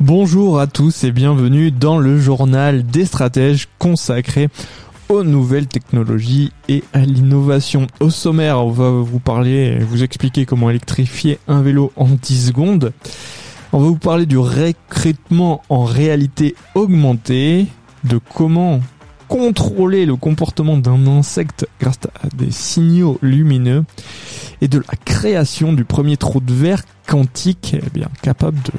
Bonjour à tous et bienvenue dans le journal des stratèges consacré aux nouvelles technologies et à l'innovation. Au sommaire, on va vous parler, vous expliquer comment électrifier un vélo en 10 secondes. On va vous parler du recrutement en réalité augmentée, de comment contrôler le comportement d'un insecte grâce à des signaux lumineux et de la création du premier trou de verre quantique eh bien capable de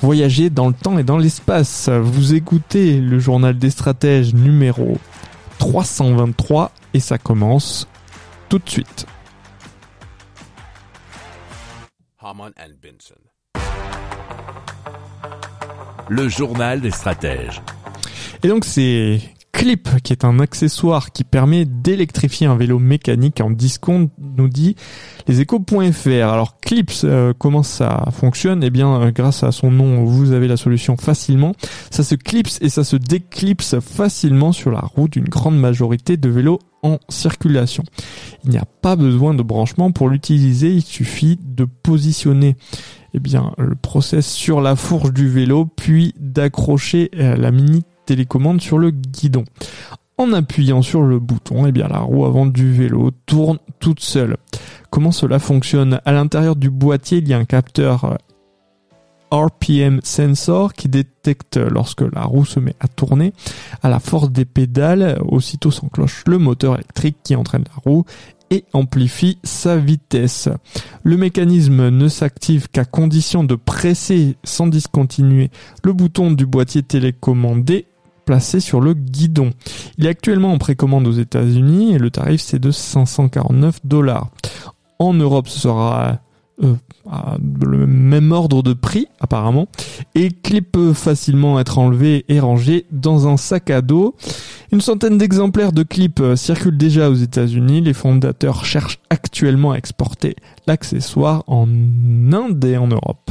voyager dans le temps et dans l'espace. Vous écoutez le journal des stratèges numéro 323 et ça commence tout de suite. Le journal des stratèges. Et donc c'est Clip, qui est un accessoire qui permet d'électrifier un vélo mécanique en 10 secondes, nous dit les échos.fr. Alors Clips, euh, comment ça fonctionne? Eh bien, euh, grâce à son nom, vous avez la solution facilement. Ça se clipse et ça se déclipse facilement sur la route d'une grande majorité de vélos en circulation. Il n'y a pas besoin de branchement pour l'utiliser, il suffit de positionner eh bien, le process sur la fourche du vélo, puis d'accrocher euh, la mini télécommande sur le guidon. En appuyant sur le bouton, eh bien la roue avant du vélo tourne toute seule. Comment cela fonctionne? À l'intérieur du boîtier, il y a un capteur euh, RPM sensor qui détecte lorsque la roue se met à tourner. À la force des pédales, aussitôt s'enclenche le moteur électrique qui entraîne la roue et amplifie sa vitesse. Le mécanisme ne s'active qu'à condition de presser sans discontinuer le bouton du boîtier télécommandé placé sur le guidon. Il est actuellement en précommande aux États-Unis et le tarif c'est de 549 dollars. En Europe, ce sera euh, le même ordre de prix apparemment et clip peut facilement être enlevé et rangé dans un sac à dos. Une centaine d'exemplaires de clips euh, circulent déjà aux États-Unis. Les fondateurs cherchent actuellement à exporter l'accessoire en Inde et en Europe.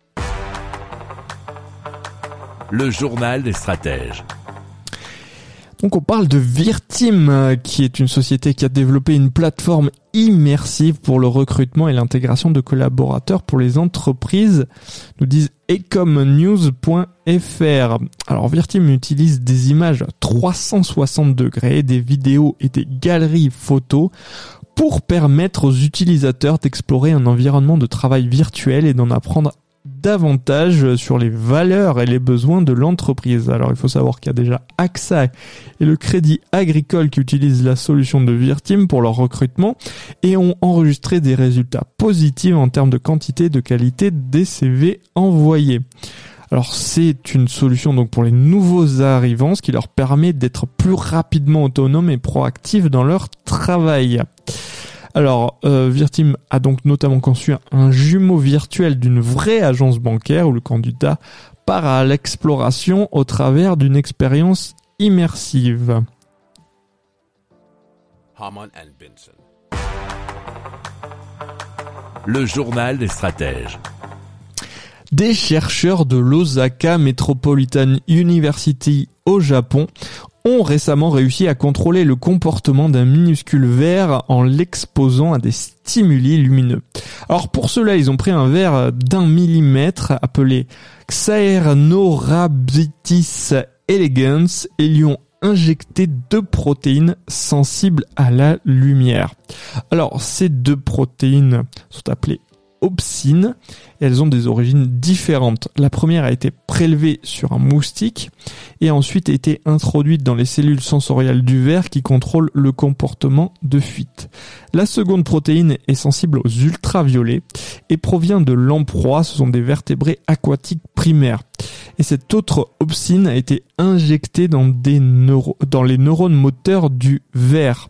Le journal des stratèges. Donc on parle de Virtim, euh, qui est une société qui a développé une plateforme immersive pour le recrutement et l'intégration de collaborateurs pour les entreprises, nous disent ecomnews.fr. Alors Virtim utilise des images 360 degrés, des vidéos et des galeries photos pour permettre aux utilisateurs d'explorer un environnement de travail virtuel et d'en apprendre davantage sur les valeurs et les besoins de l'entreprise. Alors il faut savoir qu'il y a déjà AXA et le Crédit Agricole qui utilisent la solution de Virtim pour leur recrutement et ont enregistré des résultats positifs en termes de quantité et de qualité des CV envoyés. Alors c'est une solution donc pour les nouveaux arrivants, ce qui leur permet d'être plus rapidement autonomes et proactifs dans leur travail. Alors, euh, Virtim a donc notamment conçu un jumeau virtuel d'une vraie agence bancaire où le candidat part à l'exploration au travers d'une expérience immersive. Le journal des stratèges. Des chercheurs de l'Osaka Metropolitan University au Japon ont récemment réussi à contrôler le comportement d'un minuscule verre en l'exposant à des stimuli lumineux. Alors pour cela, ils ont pris un verre d'un millimètre appelé Xaernorabitis elegans et lui ont injecté deux protéines sensibles à la lumière. Alors ces deux protéines sont appelées obscines. Et elles ont des origines différentes. La première a été prélevée sur un moustique et ensuite été introduite dans les cellules sensorielles du ver qui contrôlent le comportement de fuite. La seconde protéine est sensible aux ultraviolets et provient de lamproie. Ce sont des vertébrés aquatiques primaires. Et cette autre opsine a été injectée dans, dans les neurones moteurs du ver.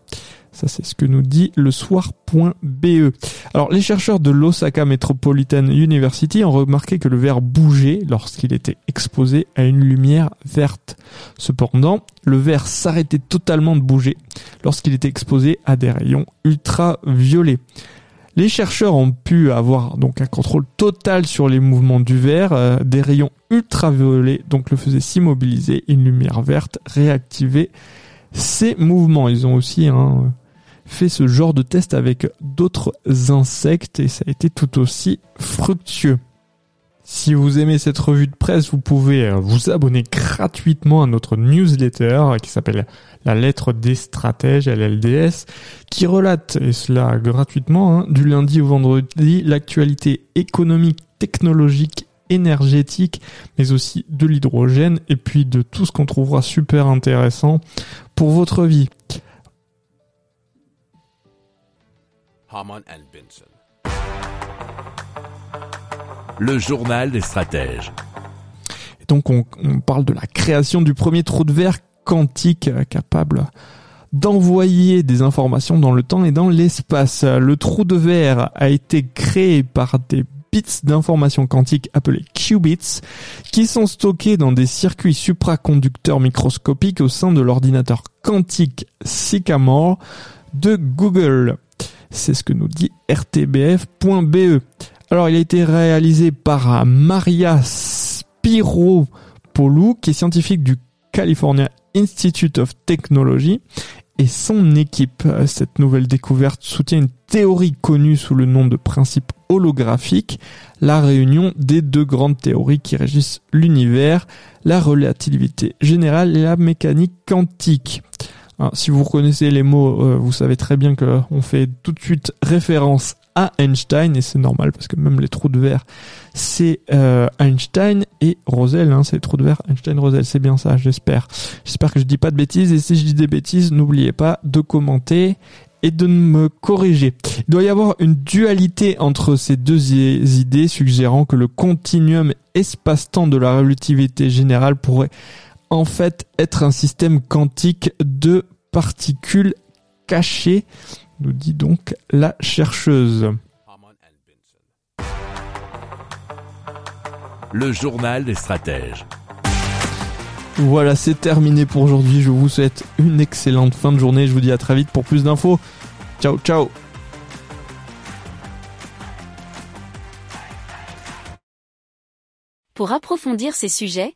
Ça, c'est ce que nous dit le soir.be. Alors, les chercheurs de l'Osaka Metropolitan University ont remarqué que le verre bougeait lorsqu'il était exposé à une lumière verte. Cependant, le verre s'arrêtait totalement de bouger lorsqu'il était exposé à des rayons ultraviolets. Les chercheurs ont pu avoir donc un contrôle total sur les mouvements du verre, euh, des rayons ultraviolets donc le faisaient s'immobiliser, une lumière verte réactivait ces mouvements. Ils ont aussi hein, fait ce genre de test avec d'autres insectes et ça a été tout aussi fructueux. Si vous aimez cette revue de presse, vous pouvez euh, vous abonner gratuitement à notre newsletter qui s'appelle La lettre des stratèges, LLDS, qui relate, et cela gratuitement, hein, du lundi au vendredi, l'actualité économique, technologique, énergétique, mais aussi de l'hydrogène et puis de tout ce qu'on trouvera super intéressant pour votre vie. Le journal des stratèges. Donc on, parle de la création du premier trou de verre quantique euh, capable d'envoyer des informations dans le temps et dans l'espace. Le trou de verre a été créé par des bits d'informations quantiques appelés qubits qui sont stockés dans des circuits supraconducteurs microscopiques au sein de l'ordinateur quantique Sycamore de Google. C'est ce que nous dit rtbf.be. Alors, il a été réalisé par Maria Spiropoulou, qui est scientifique du California Institute of Technology, et son équipe. Cette nouvelle découverte soutient une théorie connue sous le nom de principe holographique, la réunion des deux grandes théories qui régissent l'univers, la relativité générale et la mécanique quantique. Hein, si vous reconnaissez les mots, euh, vous savez très bien qu'on fait tout de suite référence à Einstein et c'est normal parce que même les trous de verre c'est euh, Einstein et Roselle hein, c'est les trous de verre Einstein Roselle c'est bien ça j'espère j'espère que je dis pas de bêtises et si je dis des bêtises n'oubliez pas de commenter et de me corriger. Il doit y avoir une dualité entre ces deux idées suggérant que le continuum espace-temps de la relativité générale pourrait en fait être un système quantique de particules cachées, nous dit donc la chercheuse. Le journal des stratèges. Voilà, c'est terminé pour aujourd'hui. Je vous souhaite une excellente fin de journée. Je vous dis à très vite pour plus d'infos. Ciao, ciao Pour approfondir ces sujets,